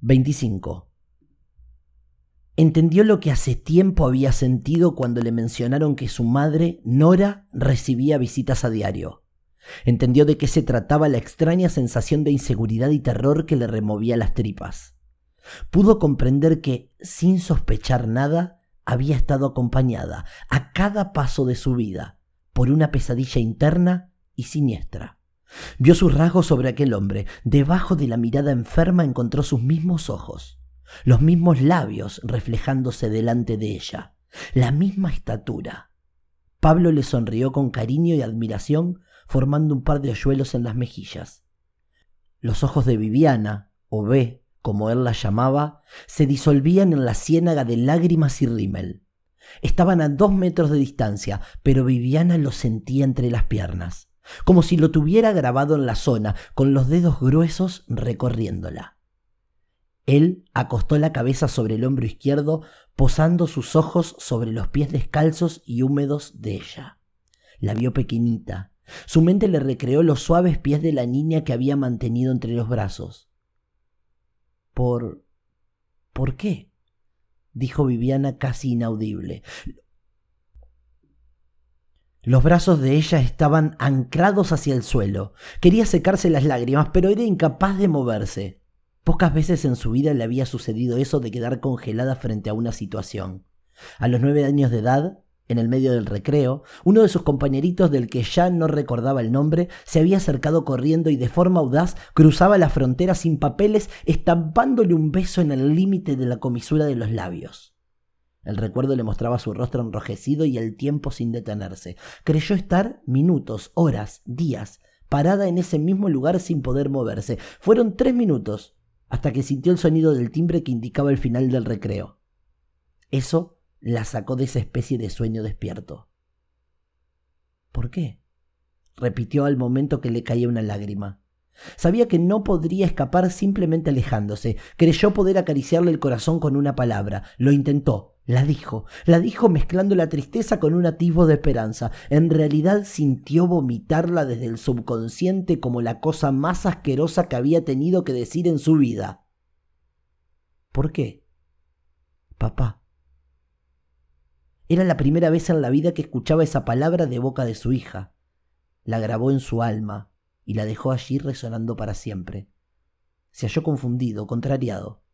25. Entendió lo que hace tiempo había sentido cuando le mencionaron que su madre, Nora, recibía visitas a diario. Entendió de qué se trataba la extraña sensación de inseguridad y terror que le removía las tripas. Pudo comprender que, sin sospechar nada, había estado acompañada a cada paso de su vida por una pesadilla interna y siniestra. Vio sus rasgos sobre aquel hombre. Debajo de la mirada enferma encontró sus mismos ojos, los mismos labios reflejándose delante de ella, la misma estatura. Pablo le sonrió con cariño y admiración, formando un par de hoyuelos en las mejillas. Los ojos de Viviana, o B, como él la llamaba, se disolvían en la ciénaga de lágrimas y rímel. Estaban a dos metros de distancia, pero Viviana lo sentía entre las piernas, como si lo tuviera grabado en la zona, con los dedos gruesos recorriéndola. Él acostó la cabeza sobre el hombro izquierdo, posando sus ojos sobre los pies descalzos y húmedos de ella. La vio pequeñita. Su mente le recreó los suaves pies de la niña que había mantenido entre los brazos. ¿Por... ¿Por qué? dijo Viviana casi inaudible. Los brazos de ella estaban anclados hacia el suelo. Quería secarse las lágrimas, pero era incapaz de moverse. Pocas veces en su vida le había sucedido eso de quedar congelada frente a una situación. A los nueve años de edad, en el medio del recreo, uno de sus compañeritos del que ya no recordaba el nombre se había acercado corriendo y de forma audaz cruzaba la frontera sin papeles, estampándole un beso en el límite de la comisura de los labios. El recuerdo le mostraba su rostro enrojecido y el tiempo sin detenerse. Creyó estar minutos, horas, días, parada en ese mismo lugar sin poder moverse. Fueron tres minutos hasta que sintió el sonido del timbre que indicaba el final del recreo. Eso la sacó de esa especie de sueño despierto. ¿Por qué? repitió al momento que le caía una lágrima. Sabía que no podría escapar simplemente alejándose. Creyó poder acariciarle el corazón con una palabra. Lo intentó. La dijo. La dijo mezclando la tristeza con un atisbo de esperanza. En realidad sintió vomitarla desde el subconsciente como la cosa más asquerosa que había tenido que decir en su vida. ¿Por qué? Papá. Era la primera vez en la vida que escuchaba esa palabra de boca de su hija. La grabó en su alma y la dejó allí resonando para siempre. Se halló confundido, contrariado.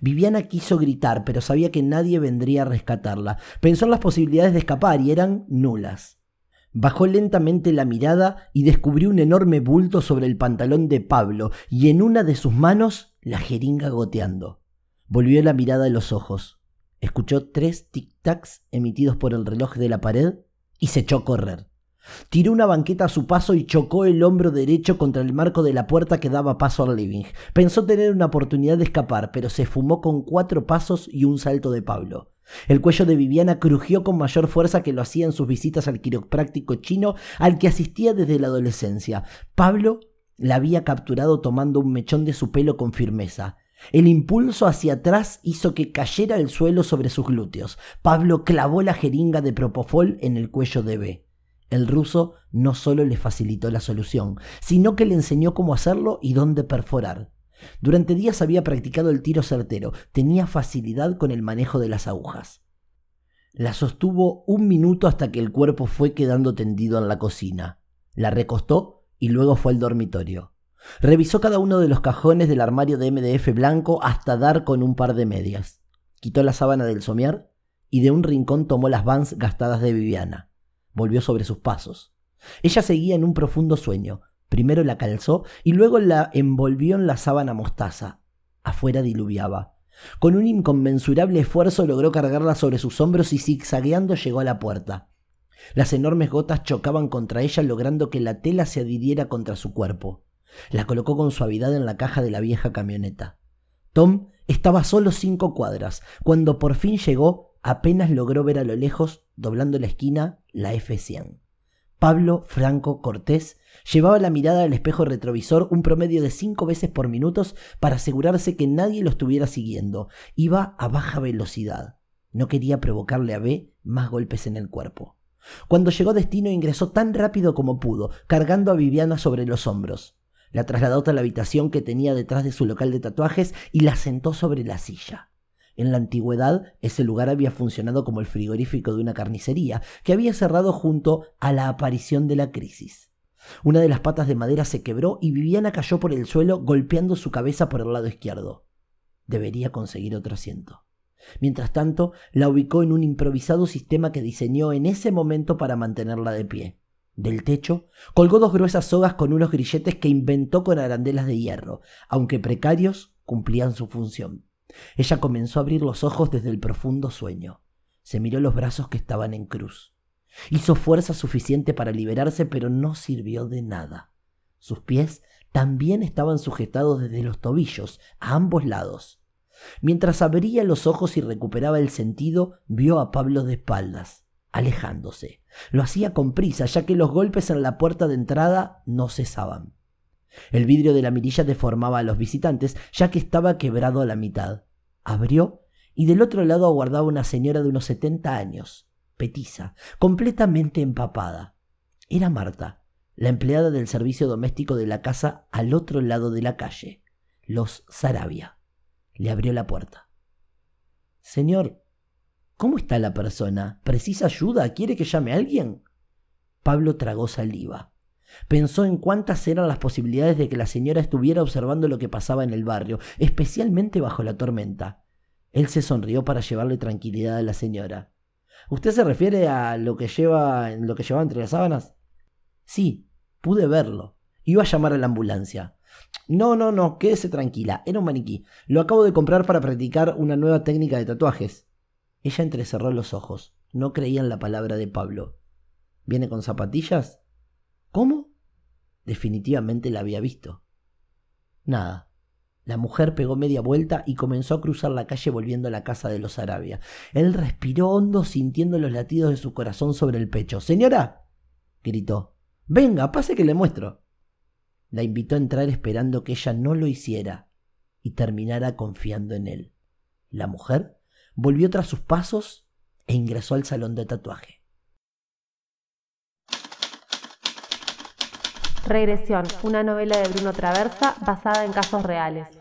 Viviana quiso gritar, pero sabía que nadie vendría a rescatarla. Pensó en las posibilidades de escapar y eran nulas. Bajó lentamente la mirada y descubrió un enorme bulto sobre el pantalón de Pablo y en una de sus manos la jeringa goteando. Volvió la mirada a los ojos. Escuchó tres tic-tacs emitidos por el reloj de la pared y se echó a correr. Tiró una banqueta a su paso y chocó el hombro derecho contra el marco de la puerta que daba paso al living. Pensó tener una oportunidad de escapar, pero se fumó con cuatro pasos y un salto de Pablo. El cuello de Viviana crujió con mayor fuerza que lo hacía en sus visitas al quiropráctico chino al que asistía desde la adolescencia. Pablo la había capturado tomando un mechón de su pelo con firmeza. El impulso hacia atrás hizo que cayera el suelo sobre sus glúteos. Pablo clavó la jeringa de propofol en el cuello de B. El ruso no solo le facilitó la solución, sino que le enseñó cómo hacerlo y dónde perforar. Durante días había practicado el tiro certero, tenía facilidad con el manejo de las agujas. La sostuvo un minuto hasta que el cuerpo fue quedando tendido en la cocina. La recostó y luego fue al dormitorio. Revisó cada uno de los cajones del armario de MDF blanco hasta dar con un par de medias. Quitó la sábana del somier y de un rincón tomó las vans gastadas de Viviana. Volvió sobre sus pasos. Ella seguía en un profundo sueño. Primero la calzó y luego la envolvió en la sábana mostaza. Afuera diluviaba. Con un inconmensurable esfuerzo logró cargarla sobre sus hombros y zigzagueando llegó a la puerta. Las enormes gotas chocaban contra ella logrando que la tela se adhiriera contra su cuerpo. La colocó con suavidad en la caja de la vieja camioneta. Tom estaba solo cinco cuadras. Cuando por fin llegó, apenas logró ver a lo lejos, doblando la esquina, la F100. Pablo Franco Cortés llevaba la mirada al espejo retrovisor un promedio de cinco veces por minuto para asegurarse que nadie lo estuviera siguiendo. Iba a baja velocidad. No quería provocarle a B más golpes en el cuerpo. Cuando llegó a destino ingresó tan rápido como pudo, cargando a Viviana sobre los hombros. La trasladó hasta la habitación que tenía detrás de su local de tatuajes y la sentó sobre la silla. En la antigüedad, ese lugar había funcionado como el frigorífico de una carnicería, que había cerrado junto a la aparición de la crisis. Una de las patas de madera se quebró y Viviana cayó por el suelo golpeando su cabeza por el lado izquierdo. Debería conseguir otro asiento. Mientras tanto, la ubicó en un improvisado sistema que diseñó en ese momento para mantenerla de pie. Del techo colgó dos gruesas sogas con unos grilletes que inventó con arandelas de hierro, aunque precarios, cumplían su función. Ella comenzó a abrir los ojos desde el profundo sueño. Se miró los brazos que estaban en cruz. Hizo fuerza suficiente para liberarse, pero no sirvió de nada. Sus pies también estaban sujetados desde los tobillos, a ambos lados. Mientras abría los ojos y recuperaba el sentido, vio a Pablo de espaldas, alejándose. Lo hacía con prisa, ya que los golpes en la puerta de entrada no cesaban. El vidrio de la mirilla deformaba a los visitantes, ya que estaba quebrado a la mitad. Abrió y del otro lado aguardaba una señora de unos setenta años, petiza, completamente empapada. Era Marta, la empleada del servicio doméstico de la casa al otro lado de la calle, los Sarabia. Le abrió la puerta. Señor, ¿cómo está la persona? ¿Precisa ayuda? ¿Quiere que llame a alguien? Pablo tragó saliva. Pensó en cuántas eran las posibilidades de que la señora estuviera observando lo que pasaba en el barrio, especialmente bajo la tormenta. Él se sonrió para llevarle tranquilidad a la señora. ¿Usted se refiere a lo que lleva llevaba entre las sábanas? Sí, pude verlo. Iba a llamar a la ambulancia. No, no, no, quédese tranquila. Era un maniquí. Lo acabo de comprar para practicar una nueva técnica de tatuajes. Ella entrecerró los ojos. No creía en la palabra de Pablo. ¿Viene con zapatillas? ¿Cómo? Definitivamente la había visto. Nada. La mujer pegó media vuelta y comenzó a cruzar la calle volviendo a la casa de los Arabia. Él respiró hondo sintiendo los latidos de su corazón sobre el pecho. Señora, gritó. Venga, pase que le muestro. La invitó a entrar esperando que ella no lo hiciera y terminara confiando en él. La mujer volvió tras sus pasos e ingresó al salón de tatuaje. Regresión, una novela de Bruno Traversa basada en casos reales.